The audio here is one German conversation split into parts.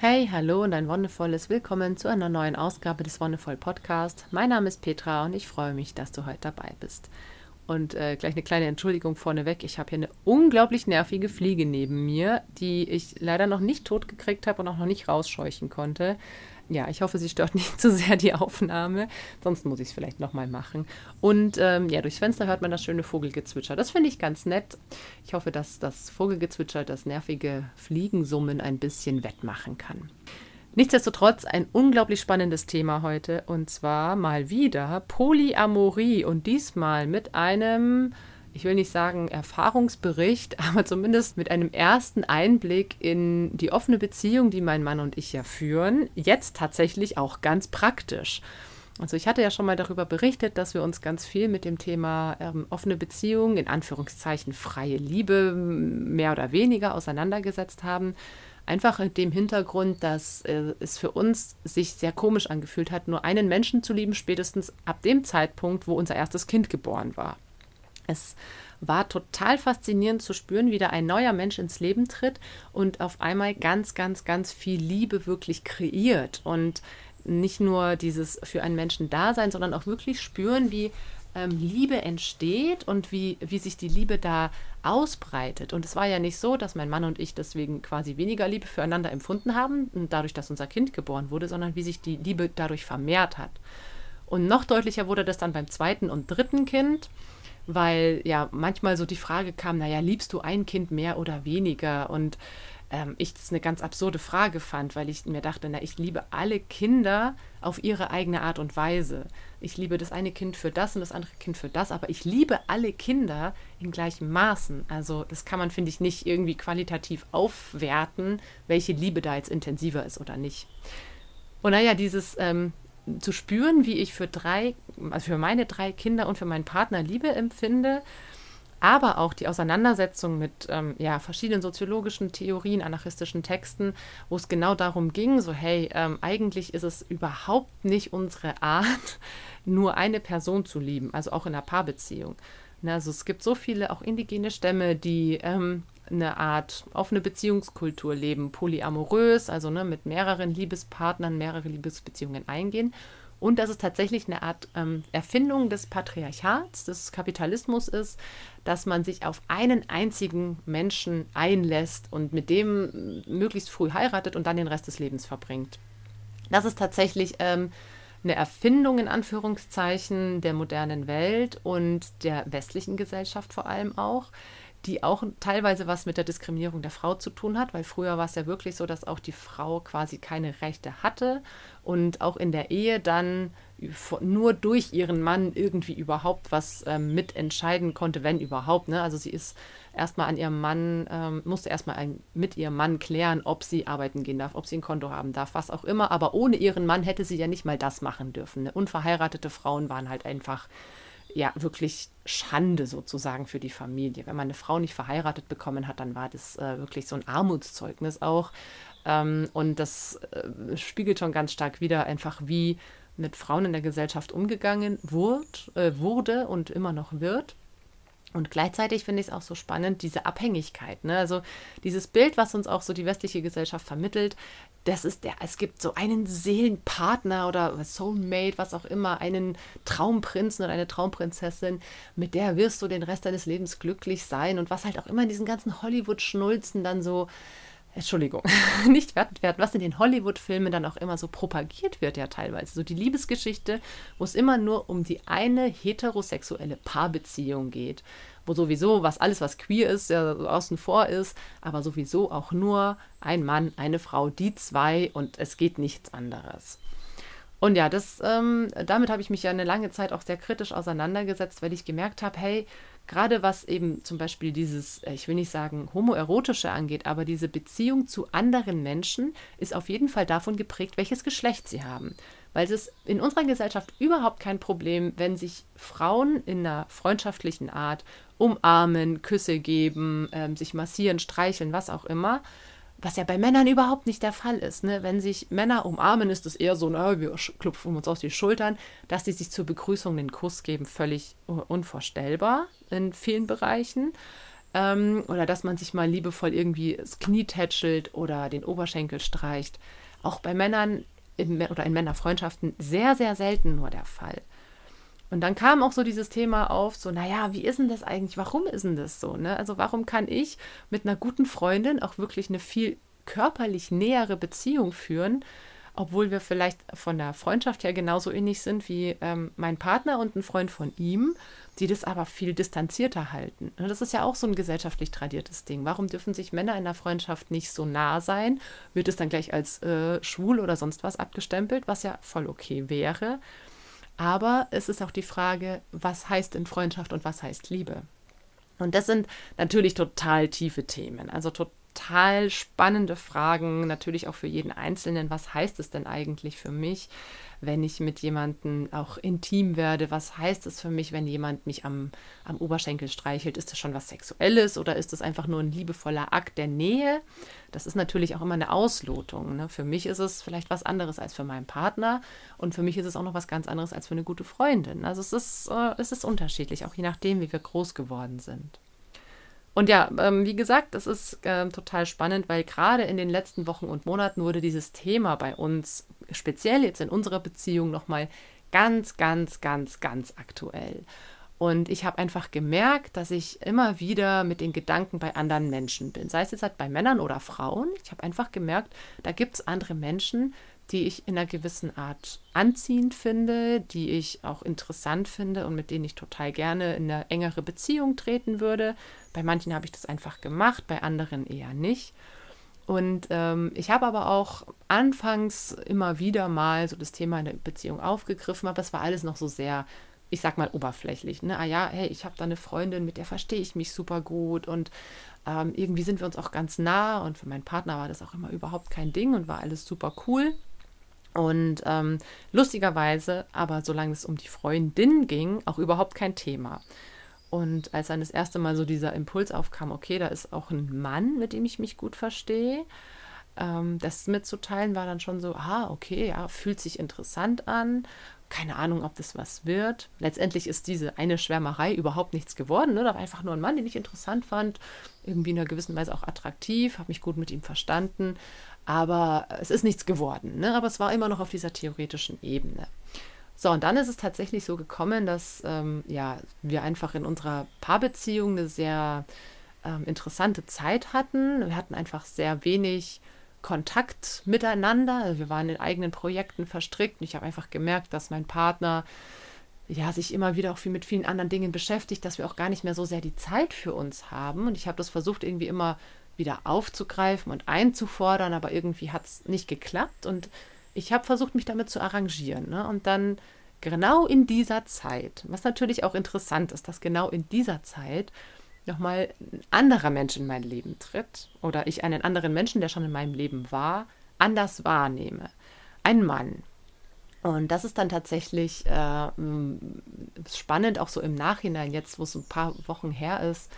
Hey, hallo und ein wundervolles Willkommen zu einer neuen Ausgabe des Wonderful Podcast. Mein Name ist Petra und ich freue mich, dass du heute dabei bist. Und äh, gleich eine kleine Entschuldigung vorneweg. Ich habe hier eine unglaublich nervige Fliege neben mir, die ich leider noch nicht tot gekriegt habe und auch noch nicht rausscheuchen konnte ja, ich hoffe, sie stört nicht zu sehr die Aufnahme. Sonst muss ich es vielleicht nochmal machen. Und ähm, ja, durchs Fenster hört man das schöne Vogelgezwitscher. Das finde ich ganz nett. Ich hoffe, dass das Vogelgezwitscher das nervige Fliegensummen ein bisschen wettmachen kann. Nichtsdestotrotz ein unglaublich spannendes Thema heute. Und zwar mal wieder Polyamorie. Und diesmal mit einem ich will nicht sagen Erfahrungsbericht, aber zumindest mit einem ersten Einblick in die offene Beziehung, die mein Mann und ich ja führen, jetzt tatsächlich auch ganz praktisch. Also ich hatte ja schon mal darüber berichtet, dass wir uns ganz viel mit dem Thema ähm, offene Beziehung, in Anführungszeichen freie Liebe, mehr oder weniger auseinandergesetzt haben. Einfach in dem Hintergrund, dass äh, es für uns sich sehr komisch angefühlt hat, nur einen Menschen zu lieben, spätestens ab dem Zeitpunkt, wo unser erstes Kind geboren war. Es war total faszinierend zu spüren, wie da ein neuer Mensch ins Leben tritt und auf einmal ganz, ganz, ganz viel Liebe wirklich kreiert. Und nicht nur dieses für einen Menschen da sein, sondern auch wirklich spüren, wie ähm, Liebe entsteht und wie, wie sich die Liebe da ausbreitet. Und es war ja nicht so, dass mein Mann und ich deswegen quasi weniger Liebe füreinander empfunden haben, dadurch, dass unser Kind geboren wurde, sondern wie sich die Liebe dadurch vermehrt hat. Und noch deutlicher wurde das dann beim zweiten und dritten Kind weil ja manchmal so die Frage kam, naja, liebst du ein Kind mehr oder weniger? Und ähm, ich das eine ganz absurde Frage fand, weil ich mir dachte, na, ich liebe alle Kinder auf ihre eigene Art und Weise. Ich liebe das eine Kind für das und das andere Kind für das, aber ich liebe alle Kinder in gleichem Maßen. Also das kann man, finde ich, nicht irgendwie qualitativ aufwerten, welche Liebe da jetzt intensiver ist oder nicht. Und naja, dieses ähm, zu spüren, wie ich für drei, also für meine drei Kinder und für meinen Partner Liebe empfinde, aber auch die Auseinandersetzung mit ähm, ja, verschiedenen soziologischen Theorien, anarchistischen Texten, wo es genau darum ging, so hey, ähm, eigentlich ist es überhaupt nicht unsere Art, nur eine Person zu lieben, also auch in einer Paarbeziehung. Ne, also es gibt so viele auch indigene Stämme, die ähm, eine Art offene Beziehungskultur leben, polyamorös, also ne, mit mehreren Liebespartnern mehrere Liebesbeziehungen eingehen. Und dass es tatsächlich eine Art ähm, Erfindung des Patriarchats, des Kapitalismus ist, dass man sich auf einen einzigen Menschen einlässt und mit dem möglichst früh heiratet und dann den Rest des Lebens verbringt. Das ist tatsächlich ähm, eine Erfindung in Anführungszeichen der modernen Welt und der westlichen Gesellschaft vor allem auch die auch teilweise was mit der Diskriminierung der Frau zu tun hat, weil früher war es ja wirklich so, dass auch die Frau quasi keine Rechte hatte und auch in der Ehe dann nur durch ihren Mann irgendwie überhaupt was ähm, mitentscheiden konnte, wenn überhaupt. Ne? Also sie ist erstmal an ihrem Mann, ähm, musste erstmal ein, mit ihrem Mann klären, ob sie arbeiten gehen darf, ob sie ein Konto haben darf, was auch immer. Aber ohne ihren Mann hätte sie ja nicht mal das machen dürfen. Ne? Unverheiratete Frauen waren halt einfach ja wirklich Schande sozusagen für die Familie. Wenn man eine Frau nicht verheiratet bekommen hat, dann war das äh, wirklich so ein Armutszeugnis auch. Ähm, und das äh, spiegelt schon ganz stark wieder einfach, wie mit Frauen in der Gesellschaft umgegangen wurde, äh, wurde und immer noch wird. Und gleichzeitig finde ich es auch so spannend, diese Abhängigkeit. Ne? Also dieses Bild, was uns auch so die westliche Gesellschaft vermittelt, das ist der, es gibt so einen Seelenpartner oder Soulmate, was auch immer, einen Traumprinzen oder eine Traumprinzessin, mit der wirst du den Rest deines Lebens glücklich sein und was halt auch immer in diesen ganzen Hollywood-Schnulzen dann so Entschuldigung, nicht wertend werden, was in den Hollywood-Filmen dann auch immer so propagiert wird, ja teilweise. So die Liebesgeschichte, wo es immer nur um die eine heterosexuelle Paarbeziehung geht, wo sowieso was alles, was queer ist, ja außen vor ist, aber sowieso auch nur ein Mann, eine Frau, die zwei und es geht nichts anderes. Und ja, das, ähm, damit habe ich mich ja eine lange Zeit auch sehr kritisch auseinandergesetzt, weil ich gemerkt habe, hey, gerade was eben zum Beispiel dieses, äh, ich will nicht sagen homoerotische angeht, aber diese Beziehung zu anderen Menschen ist auf jeden Fall davon geprägt, welches Geschlecht sie haben. Weil es ist in unserer Gesellschaft überhaupt kein Problem, wenn sich Frauen in einer freundschaftlichen Art umarmen, Küsse geben, ähm, sich massieren, streicheln, was auch immer. Was ja bei Männern überhaupt nicht der Fall ist. Ne? Wenn sich Männer umarmen, ist es eher so, na, wir klopfen uns auf die Schultern. Dass die sich zur Begrüßung den Kuss geben, völlig unvorstellbar in vielen Bereichen. ähm, oder dass man sich mal liebevoll irgendwie das Knie tätschelt oder den Oberschenkel streicht. Auch bei Männern in, oder in Männerfreundschaften sehr, sehr selten nur der Fall. Und dann kam auch so dieses Thema auf, so, naja, wie ist denn das eigentlich? Warum ist denn das so? Ne? Also warum kann ich mit einer guten Freundin auch wirklich eine viel körperlich nähere Beziehung führen, obwohl wir vielleicht von der Freundschaft her genauso ähnlich sind wie ähm, mein Partner und ein Freund von ihm, die das aber viel distanzierter halten. Und das ist ja auch so ein gesellschaftlich tradiertes Ding. Warum dürfen sich Männer in der Freundschaft nicht so nah sein? Wird es dann gleich als äh, schwul oder sonst was abgestempelt, was ja voll okay wäre. Aber es ist auch die Frage, was heißt in Freundschaft und was heißt Liebe? Und das sind natürlich total tiefe Themen, also total spannende Fragen, natürlich auch für jeden Einzelnen. Was heißt es denn eigentlich für mich? wenn ich mit jemandem auch intim werde? Was heißt es für mich, wenn jemand mich am, am Oberschenkel streichelt? Ist das schon was Sexuelles oder ist das einfach nur ein liebevoller Akt der Nähe? Das ist natürlich auch immer eine Auslotung. Ne? Für mich ist es vielleicht was anderes als für meinen Partner und für mich ist es auch noch was ganz anderes als für eine gute Freundin. Also es ist, äh, es ist unterschiedlich, auch je nachdem, wie wir groß geworden sind. Und ja, ähm, wie gesagt, das ist äh, total spannend, weil gerade in den letzten Wochen und Monaten wurde dieses Thema bei uns, speziell jetzt in unserer Beziehung, nochmal ganz, ganz, ganz, ganz aktuell. Und ich habe einfach gemerkt, dass ich immer wieder mit den Gedanken bei anderen Menschen bin. Sei es jetzt halt bei Männern oder Frauen. Ich habe einfach gemerkt, da gibt es andere Menschen, die ich in einer gewissen Art anziehend finde, die ich auch interessant finde und mit denen ich total gerne in eine engere Beziehung treten würde. Bei manchen habe ich das einfach gemacht, bei anderen eher nicht. Und ähm, ich habe aber auch anfangs immer wieder mal so das Thema in der Beziehung aufgegriffen, aber es war alles noch so sehr, ich sag mal, oberflächlich. Ne? Ah ja, hey, ich habe da eine Freundin, mit der verstehe ich mich super gut und ähm, irgendwie sind wir uns auch ganz nah und für meinen Partner war das auch immer überhaupt kein Ding und war alles super cool. Und ähm, lustigerweise, aber solange es um die Freundin ging, auch überhaupt kein Thema. Und als dann das erste Mal so dieser Impuls aufkam, okay, da ist auch ein Mann, mit dem ich mich gut verstehe, ähm, das mitzuteilen, war dann schon so, ah, okay, ja, fühlt sich interessant an. Keine Ahnung, ob das was wird. Letztendlich ist diese eine Schwärmerei überhaupt nichts geworden. Ne? Da war einfach nur ein Mann, den ich interessant fand, irgendwie in einer gewissen Weise auch attraktiv, habe mich gut mit ihm verstanden. Aber es ist nichts geworden. Ne? Aber es war immer noch auf dieser theoretischen Ebene. So, und dann ist es tatsächlich so gekommen, dass ähm, ja, wir einfach in unserer Paarbeziehung eine sehr ähm, interessante Zeit hatten. Wir hatten einfach sehr wenig Kontakt miteinander. Wir waren in eigenen Projekten verstrickt und ich habe einfach gemerkt, dass mein Partner ja, sich immer wieder auch viel mit vielen anderen Dingen beschäftigt, dass wir auch gar nicht mehr so sehr die Zeit für uns haben. Und ich habe das versucht, irgendwie immer wieder aufzugreifen und einzufordern, aber irgendwie hat es nicht geklappt und ich habe versucht, mich damit zu arrangieren. Ne? Und dann genau in dieser Zeit, was natürlich auch interessant ist, dass genau in dieser Zeit nochmal ein anderer Mensch in mein Leben tritt oder ich einen anderen Menschen, der schon in meinem Leben war, anders wahrnehme. Ein Mann. Und das ist dann tatsächlich äh, spannend, auch so im Nachhinein, jetzt wo es ein paar Wochen her ist,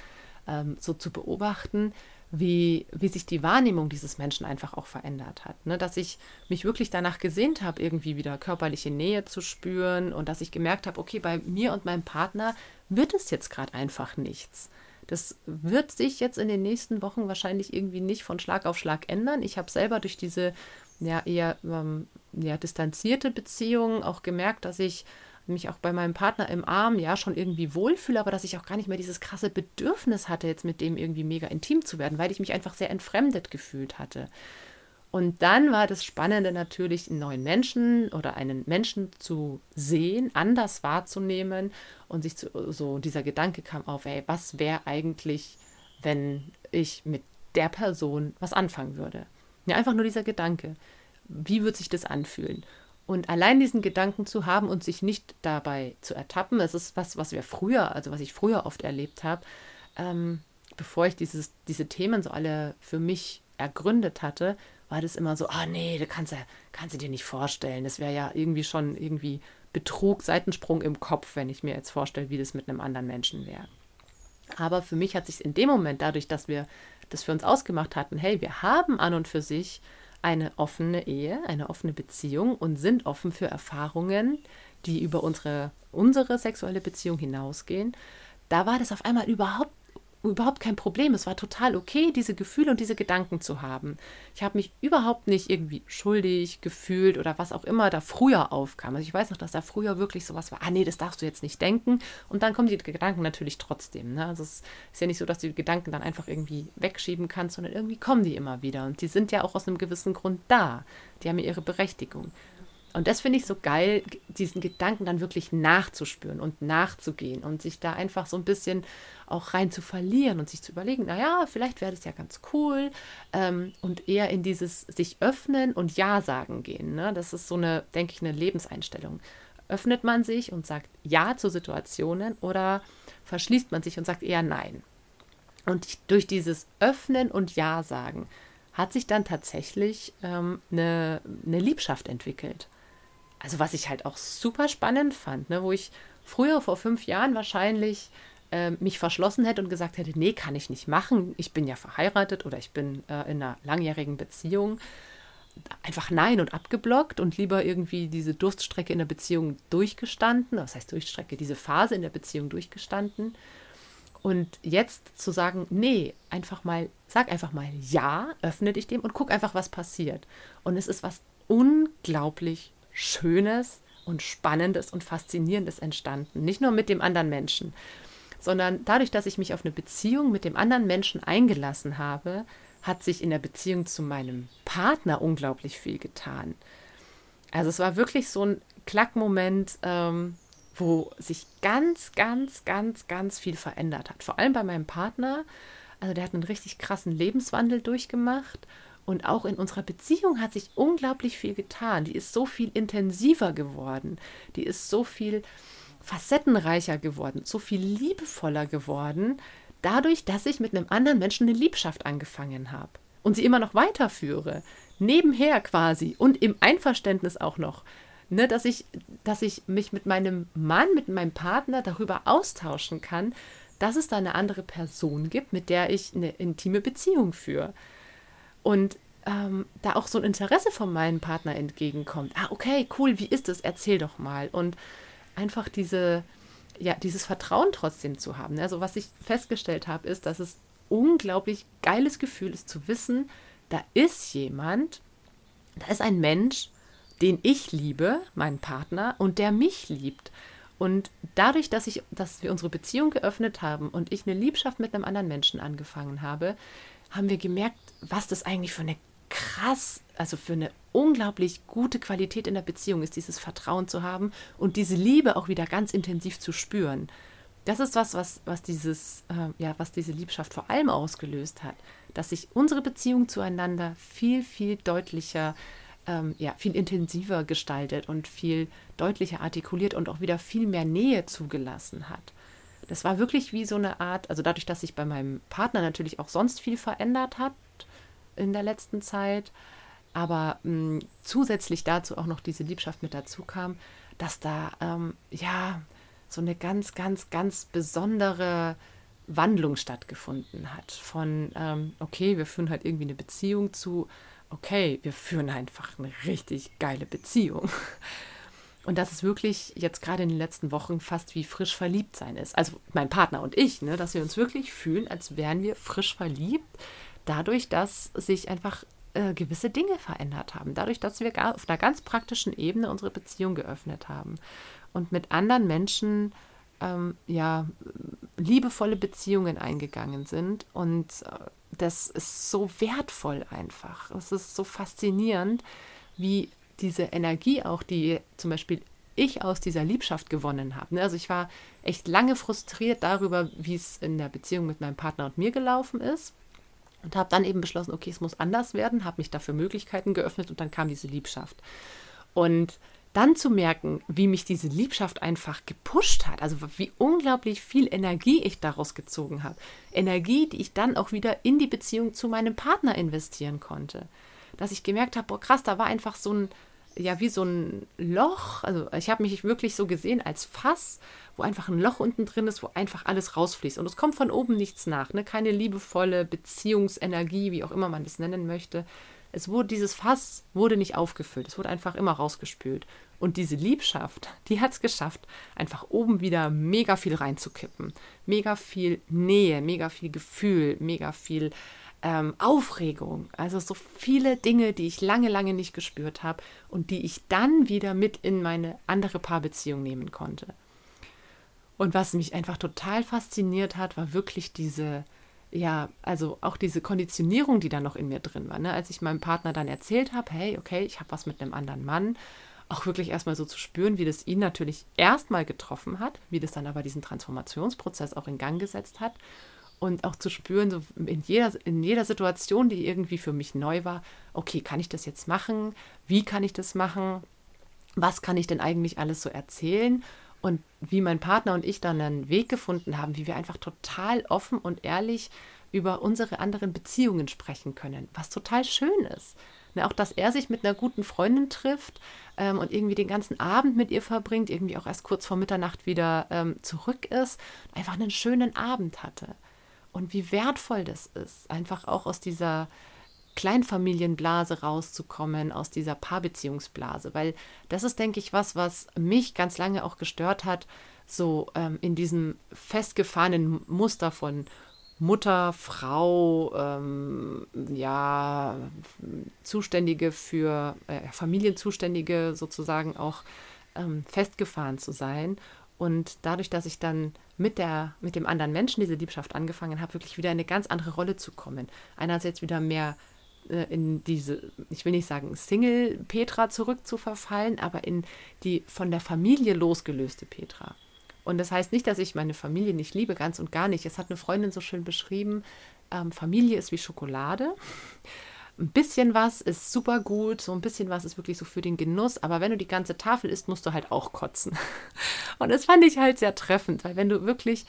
ähm, so zu beobachten, wie, wie sich die Wahrnehmung dieses Menschen einfach auch verändert hat. Ne? Dass ich mich wirklich danach gesehnt habe, irgendwie wieder körperliche Nähe zu spüren und dass ich gemerkt habe, okay, bei mir und meinem Partner wird es jetzt gerade einfach nichts. Das wird sich jetzt in den nächsten Wochen wahrscheinlich irgendwie nicht von Schlag auf Schlag ändern. Ich habe selber durch diese ja, eher ähm, ja, distanzierte Beziehung auch gemerkt, dass ich mich auch bei meinem Partner im Arm ja schon irgendwie wohlfühle, aber dass ich auch gar nicht mehr dieses krasse Bedürfnis hatte, jetzt mit dem irgendwie mega intim zu werden, weil ich mich einfach sehr entfremdet gefühlt hatte. Und dann war das Spannende natürlich, einen neuen Menschen oder einen Menschen zu sehen, anders wahrzunehmen und sich zu, so dieser Gedanke kam auf, ey, was wäre eigentlich, wenn ich mit der Person was anfangen würde? Ja, einfach nur dieser Gedanke. Wie wird sich das anfühlen? Und allein diesen Gedanken zu haben und sich nicht dabei zu ertappen, das ist was, was wir früher, also was ich früher oft erlebt habe, ähm, bevor ich dieses, diese Themen so alle für mich ergründet hatte, war das immer so, ah nee, du kannst, kannst du dir nicht vorstellen. Das wäre ja irgendwie schon irgendwie Betrug, Seitensprung im Kopf, wenn ich mir jetzt vorstelle, wie das mit einem anderen Menschen wäre. Aber für mich hat sich in dem Moment, dadurch, dass wir das für uns ausgemacht hatten, hey, wir haben an und für sich eine offene Ehe, eine offene Beziehung und sind offen für Erfahrungen, die über unsere, unsere sexuelle Beziehung hinausgehen, da war das auf einmal überhaupt überhaupt kein Problem. Es war total okay, diese Gefühle und diese Gedanken zu haben. Ich habe mich überhaupt nicht irgendwie schuldig gefühlt oder was auch immer da früher aufkam. Also ich weiß noch, dass da früher wirklich sowas war, ah nee, das darfst du jetzt nicht denken. Und dann kommen die Gedanken natürlich trotzdem. Ne? Also es ist ja nicht so, dass du die Gedanken dann einfach irgendwie wegschieben kannst, sondern irgendwie kommen die immer wieder. Und die sind ja auch aus einem gewissen Grund da. Die haben ja ihre Berechtigung. Und das finde ich so geil, diesen Gedanken dann wirklich nachzuspüren und nachzugehen und sich da einfach so ein bisschen auch rein zu verlieren und sich zu überlegen, naja, vielleicht wäre das ja ganz cool ähm, und eher in dieses sich öffnen und Ja sagen gehen. Ne? Das ist so eine, denke ich, eine Lebenseinstellung. Öffnet man sich und sagt Ja zu Situationen oder verschließt man sich und sagt eher Nein? Und durch dieses Öffnen und Ja sagen hat sich dann tatsächlich ähm, eine, eine Liebschaft entwickelt also was ich halt auch super spannend fand, ne, wo ich früher vor fünf Jahren wahrscheinlich äh, mich verschlossen hätte und gesagt hätte, nee, kann ich nicht machen, ich bin ja verheiratet oder ich bin äh, in einer langjährigen Beziehung. Einfach nein und abgeblockt und lieber irgendwie diese Durststrecke in der Beziehung durchgestanden, was heißt Durchstrecke, diese Phase in der Beziehung durchgestanden. Und jetzt zu sagen, nee, einfach mal, sag einfach mal ja, öffne dich dem und guck einfach, was passiert. Und es ist was unglaublich Schönes und Spannendes und Faszinierendes entstanden. Nicht nur mit dem anderen Menschen, sondern dadurch, dass ich mich auf eine Beziehung mit dem anderen Menschen eingelassen habe, hat sich in der Beziehung zu meinem Partner unglaublich viel getan. Also es war wirklich so ein Klackmoment, ähm, wo sich ganz, ganz, ganz, ganz viel verändert hat. Vor allem bei meinem Partner. Also der hat einen richtig krassen Lebenswandel durchgemacht und auch in unserer Beziehung hat sich unglaublich viel getan. Die ist so viel intensiver geworden. Die ist so viel facettenreicher geworden, so viel liebevoller geworden, dadurch, dass ich mit einem anderen Menschen eine Liebschaft angefangen habe und sie immer noch weiterführe. Nebenher quasi und im Einverständnis auch noch. Ne, dass, ich, dass ich mich mit meinem Mann, mit meinem Partner darüber austauschen kann, dass es da eine andere Person gibt, mit der ich eine intime Beziehung führe. Und ähm, da auch so ein Interesse von meinem Partner entgegenkommt. Ah, okay, cool, wie ist es? Erzähl doch mal. Und einfach diese, ja, dieses Vertrauen trotzdem zu haben. Also was ich festgestellt habe, ist, dass es unglaublich geiles Gefühl ist zu wissen, da ist jemand, da ist ein Mensch, den ich liebe, meinen Partner, und der mich liebt. Und dadurch, dass, ich, dass wir unsere Beziehung geöffnet haben und ich eine Liebschaft mit einem anderen Menschen angefangen habe, haben wir gemerkt, was das eigentlich für eine krass, also für eine unglaublich gute Qualität in der Beziehung ist, dieses Vertrauen zu haben und diese Liebe auch wieder ganz intensiv zu spüren. Das ist was, was, was dieses, äh, ja, was diese Liebschaft vor allem ausgelöst hat, dass sich unsere Beziehung zueinander viel, viel deutlicher, ähm, ja, viel intensiver gestaltet und viel deutlicher artikuliert und auch wieder viel mehr Nähe zugelassen hat. Das war wirklich wie so eine Art, also dadurch, dass sich bei meinem Partner natürlich auch sonst viel verändert hat in der letzten Zeit, aber mh, mm, zusätzlich dazu auch noch diese Liebschaft mit dazu kam, dass da ähm, ja so eine ganz, ganz, ganz besondere Wandlung stattgefunden hat. Von, ähm, okay, wir führen halt irgendwie eine Beziehung zu, okay, wir führen einfach eine richtig geile Beziehung. Und dass es wirklich jetzt gerade in den letzten Wochen fast wie frisch verliebt sein ist. Also mein Partner und ich, ne, dass wir uns wirklich fühlen, als wären wir frisch verliebt, dadurch, dass sich einfach äh, gewisse Dinge verändert haben. Dadurch, dass wir auf einer ganz praktischen Ebene unsere Beziehung geöffnet haben und mit anderen Menschen ähm, ja liebevolle Beziehungen eingegangen sind. Und äh, das ist so wertvoll einfach. Es ist so faszinierend, wie diese Energie auch, die zum Beispiel ich aus dieser Liebschaft gewonnen habe. Ne? Also ich war echt lange frustriert darüber, wie es in der Beziehung mit meinem Partner und mir gelaufen ist. Und habe dann eben beschlossen, okay, es muss anders werden, habe mich dafür Möglichkeiten geöffnet und dann kam diese Liebschaft. Und dann zu merken, wie mich diese Liebschaft einfach gepusht hat, also wie unglaublich viel Energie ich daraus gezogen habe. Energie, die ich dann auch wieder in die Beziehung zu meinem Partner investieren konnte. Dass ich gemerkt habe, boah, krass, da war einfach so ein, ja wie so ein Loch. Also ich habe mich wirklich so gesehen als Fass, wo einfach ein Loch unten drin ist, wo einfach alles rausfließt. Und es kommt von oben nichts nach. Ne? Keine liebevolle Beziehungsenergie, wie auch immer man das nennen möchte. Es wurde, dieses Fass wurde nicht aufgefüllt, es wurde einfach immer rausgespült. Und diese Liebschaft, die hat es geschafft, einfach oben wieder mega viel reinzukippen. Mega viel Nähe, mega viel Gefühl, mega viel ähm, Aufregung. Also so viele Dinge, die ich lange, lange nicht gespürt habe und die ich dann wieder mit in meine andere Paarbeziehung nehmen konnte. Und was mich einfach total fasziniert hat, war wirklich diese, ja, also auch diese Konditionierung, die da noch in mir drin war. Ne? Als ich meinem Partner dann erzählt habe, hey, okay, ich habe was mit einem anderen Mann, auch wirklich erstmal so zu spüren, wie das ihn natürlich erstmal getroffen hat, wie das dann aber diesen Transformationsprozess auch in Gang gesetzt hat und auch zu spüren, so in jeder, in jeder Situation, die irgendwie für mich neu war, okay, kann ich das jetzt machen? Wie kann ich das machen? Was kann ich denn eigentlich alles so erzählen? Und wie mein Partner und ich dann einen Weg gefunden haben, wie wir einfach total offen und ehrlich über unsere anderen Beziehungen sprechen können, was total schön ist. Ne, auch, dass er sich mit einer guten Freundin trifft ähm, und irgendwie den ganzen Abend mit ihr verbringt, irgendwie auch erst kurz vor Mitternacht wieder ähm, zurück ist, einfach einen schönen Abend hatte. Und wie wertvoll das ist, einfach auch aus dieser Kleinfamilienblase rauszukommen, aus dieser Paarbeziehungsblase, weil das ist, denke ich, was, was mich ganz lange auch gestört hat, so ähm, in diesem festgefahrenen Muster von Mutter, Frau, ähm, ja, Zuständige für äh, Familienzuständige sozusagen auch ähm, festgefahren zu sein. Und dadurch, dass ich dann mit, der, mit dem anderen Menschen diese Liebschaft angefangen habe, wirklich wieder in eine ganz andere Rolle zu kommen. Einerseits wieder mehr äh, in diese, ich will nicht sagen Single-Petra zurückzuverfallen, aber in die von der Familie losgelöste Petra. Und das heißt nicht, dass ich meine Familie nicht liebe, ganz und gar nicht. Es hat eine Freundin so schön beschrieben, ähm, Familie ist wie Schokolade. Ein bisschen was ist super gut, so ein bisschen was ist wirklich so für den Genuss, aber wenn du die ganze Tafel isst, musst du halt auch kotzen. Und das fand ich halt sehr treffend, weil wenn du wirklich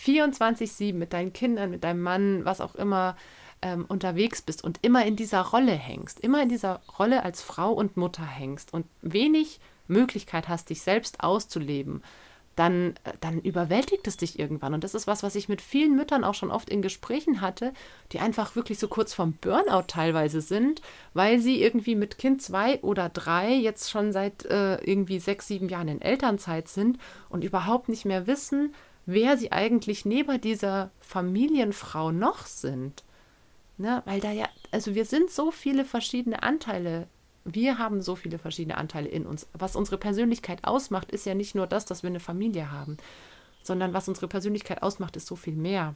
24-7 mit deinen Kindern, mit deinem Mann, was auch immer, ähm, unterwegs bist und immer in dieser Rolle hängst, immer in dieser Rolle als Frau und Mutter hängst und wenig Möglichkeit hast, dich selbst auszuleben, dann, äh, dann überwältigt es dich irgendwann. Und das ist was, was ich mit vielen Müttern auch schon oft in Gesprächen hatte, die einfach wirklich so kurz vorm Burnout teilweise sind, weil sie irgendwie mit Kind zwei oder drei jetzt schon seit äh, irgendwie sechs, sieben Jahren in Elternzeit sind und überhaupt nicht mehr wissen, wer sie eigentlich neben dieser Familienfrau noch sind. Ne? Weil da ja, also wir sind so viele verschiedene Anteile. Wir haben so viele verschiedene Anteile in uns. Was unsere Persönlichkeit ausmacht, ist ja nicht nur das, dass wir eine Familie haben, sondern was unsere Persönlichkeit ausmacht, ist so viel mehr.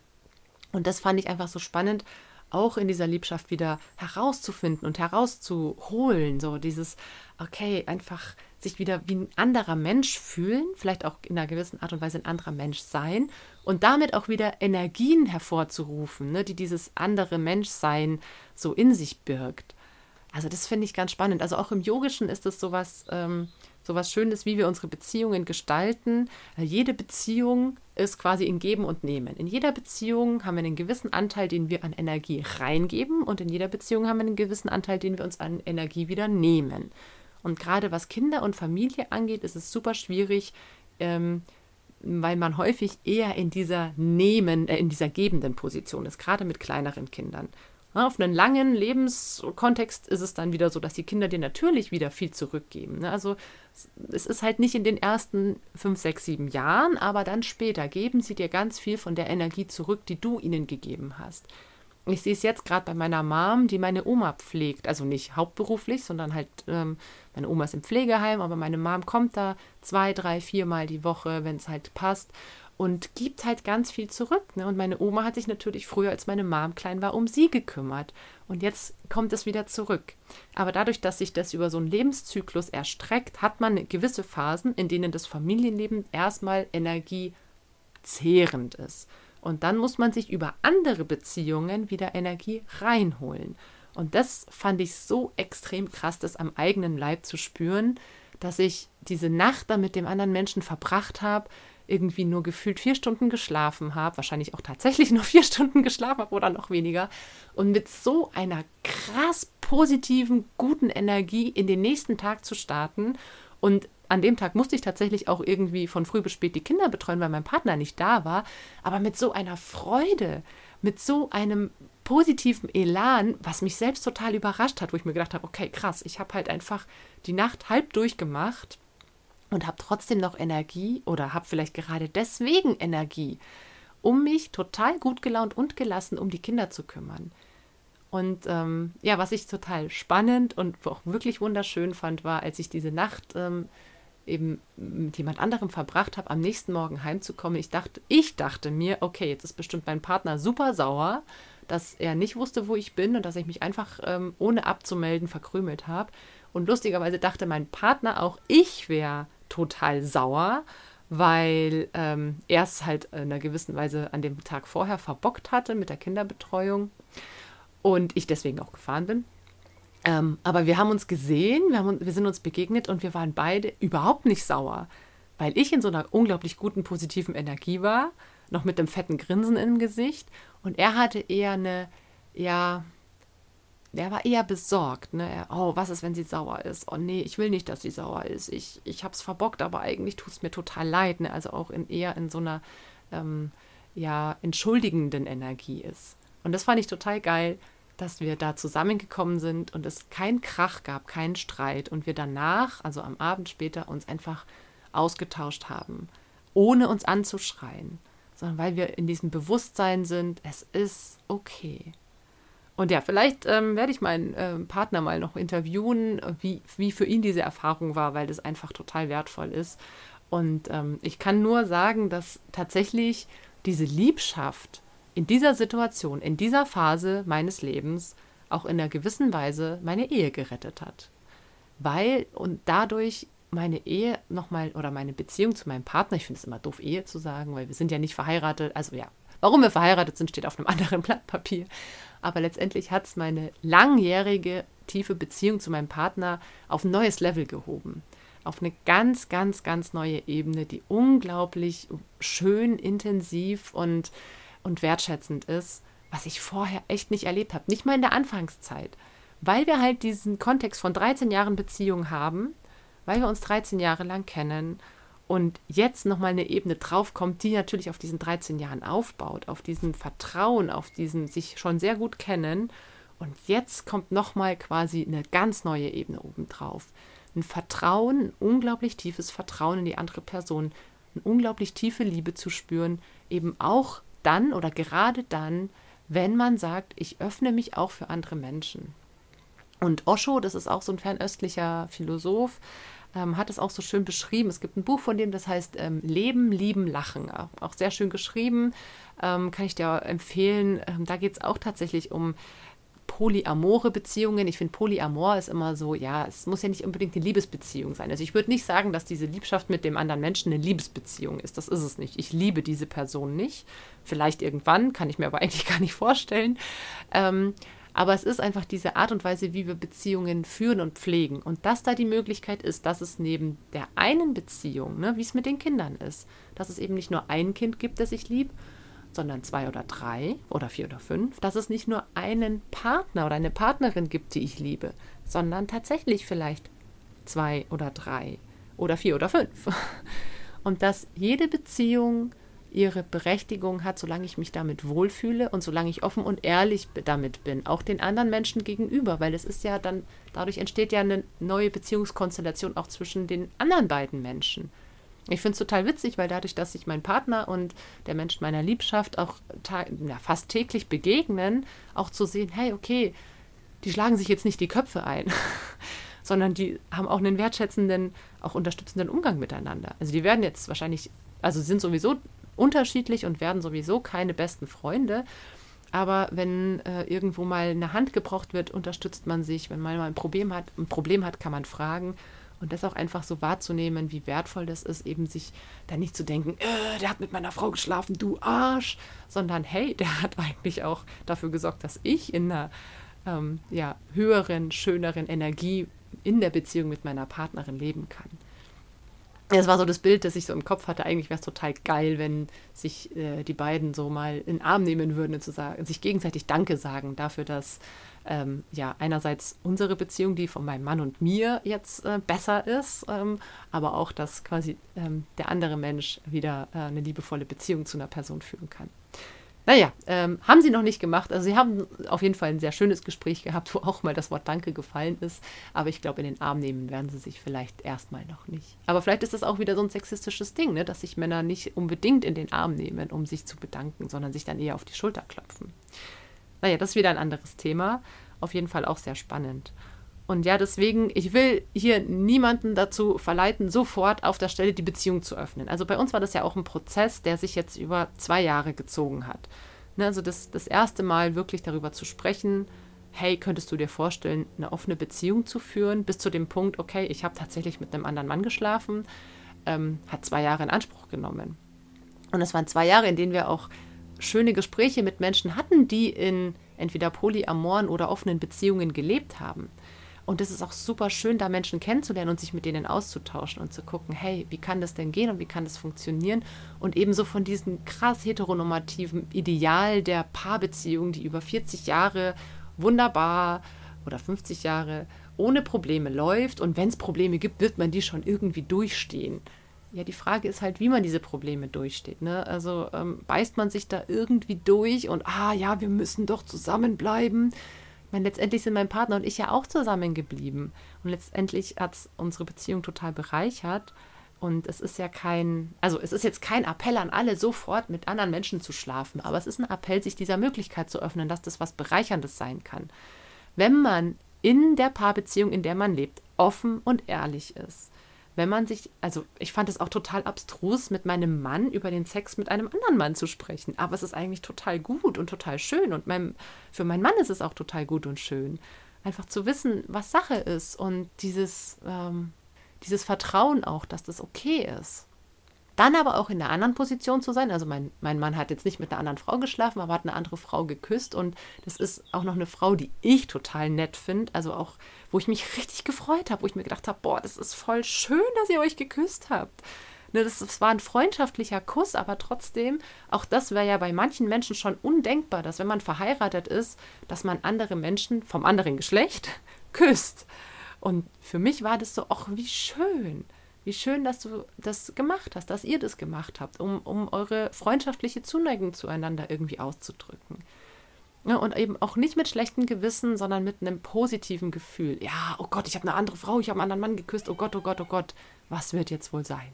Und das fand ich einfach so spannend, auch in dieser Liebschaft wieder herauszufinden und herauszuholen. So dieses, okay, einfach sich wieder wie ein anderer Mensch fühlen, vielleicht auch in einer gewissen Art und Weise ein anderer Mensch sein und damit auch wieder Energien hervorzurufen, ne, die dieses andere Menschsein so in sich birgt. Also das finde ich ganz spannend. Also auch im Yogischen ist es sowas, ähm, sowas Schönes, wie wir unsere Beziehungen gestalten. Jede Beziehung ist quasi in Geben und Nehmen. In jeder Beziehung haben wir einen gewissen Anteil, den wir an Energie reingeben und in jeder Beziehung haben wir einen gewissen Anteil, den wir uns an Energie wieder nehmen. Und gerade was Kinder und Familie angeht, ist es super schwierig, ähm, weil man häufig eher in dieser nehmen, äh, in dieser gebenden Position ist, gerade mit kleineren Kindern. Ja, auf einen langen Lebenskontext ist es dann wieder so, dass die Kinder dir natürlich wieder viel zurückgeben. Ne? Also es ist halt nicht in den ersten fünf, sechs, sieben Jahren, aber dann später geben sie dir ganz viel von der Energie zurück, die du ihnen gegeben hast. Ich sehe es jetzt gerade bei meiner Mom, die meine Oma pflegt. Also nicht hauptberuflich, sondern halt, ähm, meine Oma ist im Pflegeheim, aber meine Mom kommt da zwei, drei, viermal die Woche, wenn es halt passt. Und gibt halt ganz viel zurück. Ne? Und meine Oma hat sich natürlich früher, als meine Mom klein war, um sie gekümmert. Und jetzt kommt es wieder zurück. Aber dadurch, dass sich das über so einen Lebenszyklus erstreckt, hat man gewisse Phasen, in denen das Familienleben erstmal energiezehrend ist. Und dann muss man sich über andere Beziehungen wieder Energie reinholen. Und das fand ich so extrem krass, das am eigenen Leib zu spüren, dass ich diese Nacht da mit dem anderen Menschen verbracht habe, irgendwie nur gefühlt vier Stunden geschlafen habe, wahrscheinlich auch tatsächlich nur vier Stunden geschlafen habe oder noch weniger, und mit so einer krass positiven, guten Energie in den nächsten Tag zu starten und an dem Tag musste ich tatsächlich auch irgendwie von früh bis spät die Kinder betreuen, weil mein Partner nicht da war. Aber mit so einer Freude, mit so einem positiven Elan, was mich selbst total überrascht hat, wo ich mir gedacht habe, okay, krass, ich habe halt einfach die Nacht halb durchgemacht und habe trotzdem noch Energie oder habe vielleicht gerade deswegen Energie, um mich total gut gelaunt und gelassen um die Kinder zu kümmern. Und ähm, ja, was ich total spannend und auch wirklich wunderschön fand, war, als ich diese Nacht ähm, eben mit jemand anderem verbracht habe, am nächsten Morgen heimzukommen. Ich dachte, ich dachte mir, okay, jetzt ist bestimmt mein Partner super sauer, dass er nicht wusste, wo ich bin und dass ich mich einfach ähm, ohne abzumelden verkrümelt habe. Und lustigerweise dachte mein Partner auch, ich wäre total sauer, weil ähm, er es halt in einer gewissen Weise an dem Tag vorher verbockt hatte mit der Kinderbetreuung und ich deswegen auch gefahren bin. Ähm, aber wir haben uns gesehen, wir, haben, wir sind uns begegnet und wir waren beide überhaupt nicht sauer, weil ich in so einer unglaublich guten, positiven Energie war, noch mit einem fetten Grinsen im Gesicht und er hatte eher eine, ja, der war eher besorgt. Ne? Er, oh, was ist, wenn sie sauer ist? Oh nee, ich will nicht, dass sie sauer ist. Ich, ich habe es verbockt, aber eigentlich tut es mir total leid. Ne? Also auch in, eher in so einer ähm, ja, entschuldigenden Energie ist. Und das fand ich total geil, dass wir da zusammengekommen sind und es keinen Krach gab, keinen Streit und wir danach, also am Abend später, uns einfach ausgetauscht haben, ohne uns anzuschreien, sondern weil wir in diesem Bewusstsein sind, es ist okay. Und ja, vielleicht ähm, werde ich meinen äh, Partner mal noch interviewen, wie, wie für ihn diese Erfahrung war, weil das einfach total wertvoll ist. Und ähm, ich kann nur sagen, dass tatsächlich diese Liebschaft in dieser Situation, in dieser Phase meines Lebens auch in einer gewissen Weise meine Ehe gerettet hat. Weil und dadurch meine Ehe nochmal oder meine Beziehung zu meinem Partner, ich finde es immer doof, Ehe zu sagen, weil wir sind ja nicht verheiratet, also ja, warum wir verheiratet sind, steht auf einem anderen Blatt Papier. Aber letztendlich hat es meine langjährige, tiefe Beziehung zu meinem Partner auf ein neues Level gehoben. Auf eine ganz, ganz, ganz neue Ebene, die unglaublich schön, intensiv und, und wertschätzend ist, was ich vorher echt nicht erlebt habe. Nicht mal in der Anfangszeit. Weil wir halt diesen Kontext von 13 Jahren Beziehung haben, weil wir uns 13 Jahre lang kennen und jetzt nochmal eine Ebene draufkommt, die natürlich auf diesen 13 Jahren aufbaut, auf diesem Vertrauen, auf diesem sich schon sehr gut kennen. Und jetzt kommt nochmal quasi eine ganz neue Ebene obendrauf. Ein Vertrauen, ein unglaublich tiefes Vertrauen in die andere Person, eine unglaublich tiefe Liebe zu spüren, eben auch dann oder gerade dann, wenn man sagt, ich öffne mich auch für andere Menschen. Und Osho, das ist auch so ein fernöstlicher Philosoph, ähm, hat es auch so schön beschrieben. Es gibt ein Buch von dem, das heißt ähm, Leben, Lieben, Lachen. Auch sehr schön geschrieben, ähm, kann ich dir empfehlen. Ähm, da geht es auch tatsächlich um polyamore Beziehungen. Ich finde, Polyamor ist immer so, ja, es muss ja nicht unbedingt eine Liebesbeziehung sein. Also ich würde nicht sagen, dass diese Liebschaft mit dem anderen Menschen eine Liebesbeziehung ist. Das ist es nicht. Ich liebe diese Person nicht. Vielleicht irgendwann, kann ich mir aber eigentlich gar nicht vorstellen. Ähm, aber es ist einfach diese Art und Weise, wie wir Beziehungen führen und pflegen. Und dass da die Möglichkeit ist, dass es neben der einen Beziehung, ne, wie es mit den Kindern ist, dass es eben nicht nur ein Kind gibt, das ich liebe, sondern zwei oder drei oder vier oder fünf, dass es nicht nur einen Partner oder eine Partnerin gibt, die ich liebe, sondern tatsächlich vielleicht zwei oder drei oder vier oder fünf. Und dass jede Beziehung ihre Berechtigung hat, solange ich mich damit wohlfühle und solange ich offen und ehrlich damit bin, auch den anderen Menschen gegenüber, weil es ist ja dann, dadurch entsteht ja eine neue Beziehungskonstellation auch zwischen den anderen beiden Menschen. Ich finde es total witzig, weil dadurch, dass sich mein Partner und der Mensch meiner Liebschaft auch ja, fast täglich begegnen, auch zu sehen, hey, okay, die schlagen sich jetzt nicht die Köpfe ein, sondern die haben auch einen wertschätzenden, auch unterstützenden Umgang miteinander. Also die werden jetzt wahrscheinlich, also sind sowieso unterschiedlich und werden sowieso keine besten Freunde. Aber wenn äh, irgendwo mal eine Hand gebraucht wird, unterstützt man sich. Wenn man mal ein Problem hat, ein Problem hat, kann man fragen. Und das auch einfach so wahrzunehmen, wie wertvoll das ist, eben sich da nicht zu denken, äh, der hat mit meiner Frau geschlafen, du Arsch, sondern hey, der hat eigentlich auch dafür gesorgt, dass ich in einer ähm, ja, höheren, schöneren Energie in der Beziehung mit meiner Partnerin leben kann. Das war so das Bild, das ich so im Kopf hatte. Eigentlich wäre es total geil, wenn sich äh, die beiden so mal in den Arm nehmen würden und zu sagen, sich gegenseitig Danke sagen dafür, dass ähm, ja einerseits unsere Beziehung, die von meinem Mann und mir jetzt äh, besser ist, ähm, aber auch, dass quasi ähm, der andere Mensch wieder äh, eine liebevolle Beziehung zu einer Person führen kann. Naja, ähm, haben sie noch nicht gemacht. Also sie haben auf jeden Fall ein sehr schönes Gespräch gehabt, wo auch mal das Wort Danke gefallen ist. Aber ich glaube, in den Arm nehmen werden sie sich vielleicht erstmal noch nicht. Aber vielleicht ist das auch wieder so ein sexistisches Ding, ne? dass sich Männer nicht unbedingt in den Arm nehmen, um sich zu bedanken, sondern sich dann eher auf die Schulter klopfen. Naja, das ist wieder ein anderes Thema. Auf jeden Fall auch sehr spannend. Und ja, deswegen, ich will hier niemanden dazu verleiten, sofort auf der Stelle die Beziehung zu öffnen. Also bei uns war das ja auch ein Prozess, der sich jetzt über zwei Jahre gezogen hat. Ne, also das, das erste Mal wirklich darüber zu sprechen, hey, könntest du dir vorstellen, eine offene Beziehung zu führen, bis zu dem Punkt, okay, ich habe tatsächlich mit einem anderen Mann geschlafen, ähm, hat zwei Jahre in Anspruch genommen. Und es waren zwei Jahre, in denen wir auch schöne Gespräche mit Menschen hatten, die in entweder polyamoren oder offenen Beziehungen gelebt haben. Und es ist auch super schön, da Menschen kennenzulernen und sich mit denen auszutauschen und zu gucken, hey, wie kann das denn gehen und wie kann das funktionieren? Und ebenso von diesem krass heteronormativen Ideal der Paarbeziehung, die über 40 Jahre wunderbar oder 50 Jahre ohne Probleme läuft. Und wenn es Probleme gibt, wird man die schon irgendwie durchstehen. Ja, die Frage ist halt, wie man diese Probleme durchsteht. Ne? Also ähm, beißt man sich da irgendwie durch und, ah ja, wir müssen doch zusammenbleiben meine, letztendlich sind mein Partner und ich ja auch zusammengeblieben. Und letztendlich hat es unsere Beziehung total bereichert. Und es ist ja kein, also es ist jetzt kein Appell an alle, sofort mit anderen Menschen zu schlafen, aber es ist ein Appell, sich dieser Möglichkeit zu öffnen, dass das was Bereicherndes sein kann. Wenn man in der Paarbeziehung, in der man lebt, offen und ehrlich ist wenn man sich, also ich fand es auch total abstrus, mit meinem Mann über den Sex mit einem anderen Mann zu sprechen. Aber es ist eigentlich total gut und total schön. Und mein, für meinen Mann ist es auch total gut und schön. Einfach zu wissen, was Sache ist und dieses, ähm, dieses Vertrauen auch, dass das okay ist. Dann aber auch in der anderen Position zu sein. Also mein, mein Mann hat jetzt nicht mit einer anderen Frau geschlafen, aber hat eine andere Frau geküsst. Und das ist auch noch eine Frau, die ich total nett finde. Also auch, wo ich mich richtig gefreut habe, wo ich mir gedacht habe, boah, das ist voll schön, dass ihr euch geküsst habt. Ne, das, das war ein freundschaftlicher Kuss, aber trotzdem, auch das wäre ja bei manchen Menschen schon undenkbar, dass wenn man verheiratet ist, dass man andere Menschen vom anderen Geschlecht küsst. Und für mich war das so, ach, wie schön. Wie schön, dass du das gemacht hast, dass ihr das gemacht habt, um, um eure freundschaftliche Zuneigung zueinander irgendwie auszudrücken. Ja, und eben auch nicht mit schlechtem Gewissen, sondern mit einem positiven Gefühl. Ja, oh Gott, ich habe eine andere Frau, ich habe einen anderen Mann geküsst, oh Gott, oh Gott, oh Gott, was wird jetzt wohl sein?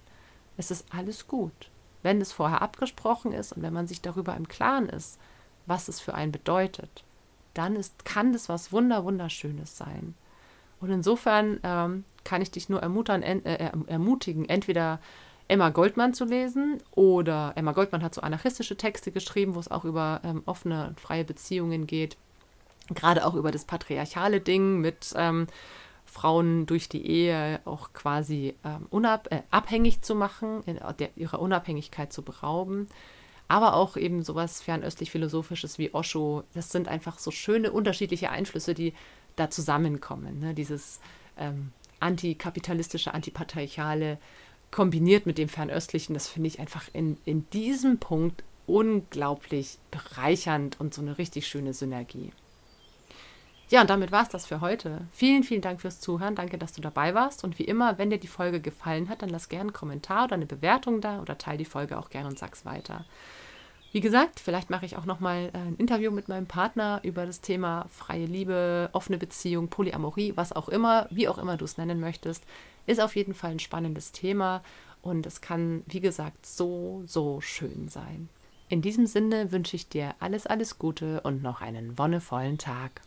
Es ist alles gut, wenn es vorher abgesprochen ist und wenn man sich darüber im Klaren ist, was es für einen bedeutet, dann ist, kann das was Wunder, Wunderschönes sein. Und insofern ähm, kann ich dich nur ermutern, äh, ermutigen, entweder Emma Goldman zu lesen oder Emma Goldman hat so anarchistische Texte geschrieben, wo es auch über ähm, offene und freie Beziehungen geht. Gerade auch über das patriarchale Ding mit ähm, Frauen durch die Ehe auch quasi ähm, unab äh, abhängig zu machen, in, der, ihrer Unabhängigkeit zu berauben. Aber auch eben sowas fernöstlich-philosophisches wie Osho. Das sind einfach so schöne unterschiedliche Einflüsse, die da zusammenkommen. Ne? Dieses ähm, antikapitalistische, antipatriarchale kombiniert mit dem Fernöstlichen, das finde ich einfach in, in diesem Punkt unglaublich bereichernd und so eine richtig schöne Synergie. Ja, und damit war es das für heute. Vielen, vielen Dank fürs Zuhören. Danke, dass du dabei warst. Und wie immer, wenn dir die Folge gefallen hat, dann lass gerne einen Kommentar oder eine Bewertung da oder teile die Folge auch gerne und sag's weiter. Wie gesagt, vielleicht mache ich auch nochmal äh, ein Interview mit meinem Partner über das Thema freie Liebe, offene Beziehung, Polyamorie, was auch immer, wie auch immer du es nennen möchtest. Ist auf jeden Fall ein spannendes Thema und es kann, wie gesagt, so, so schön sein. In diesem Sinne wünsche ich dir alles, alles Gute und noch einen wonnevollen Tag.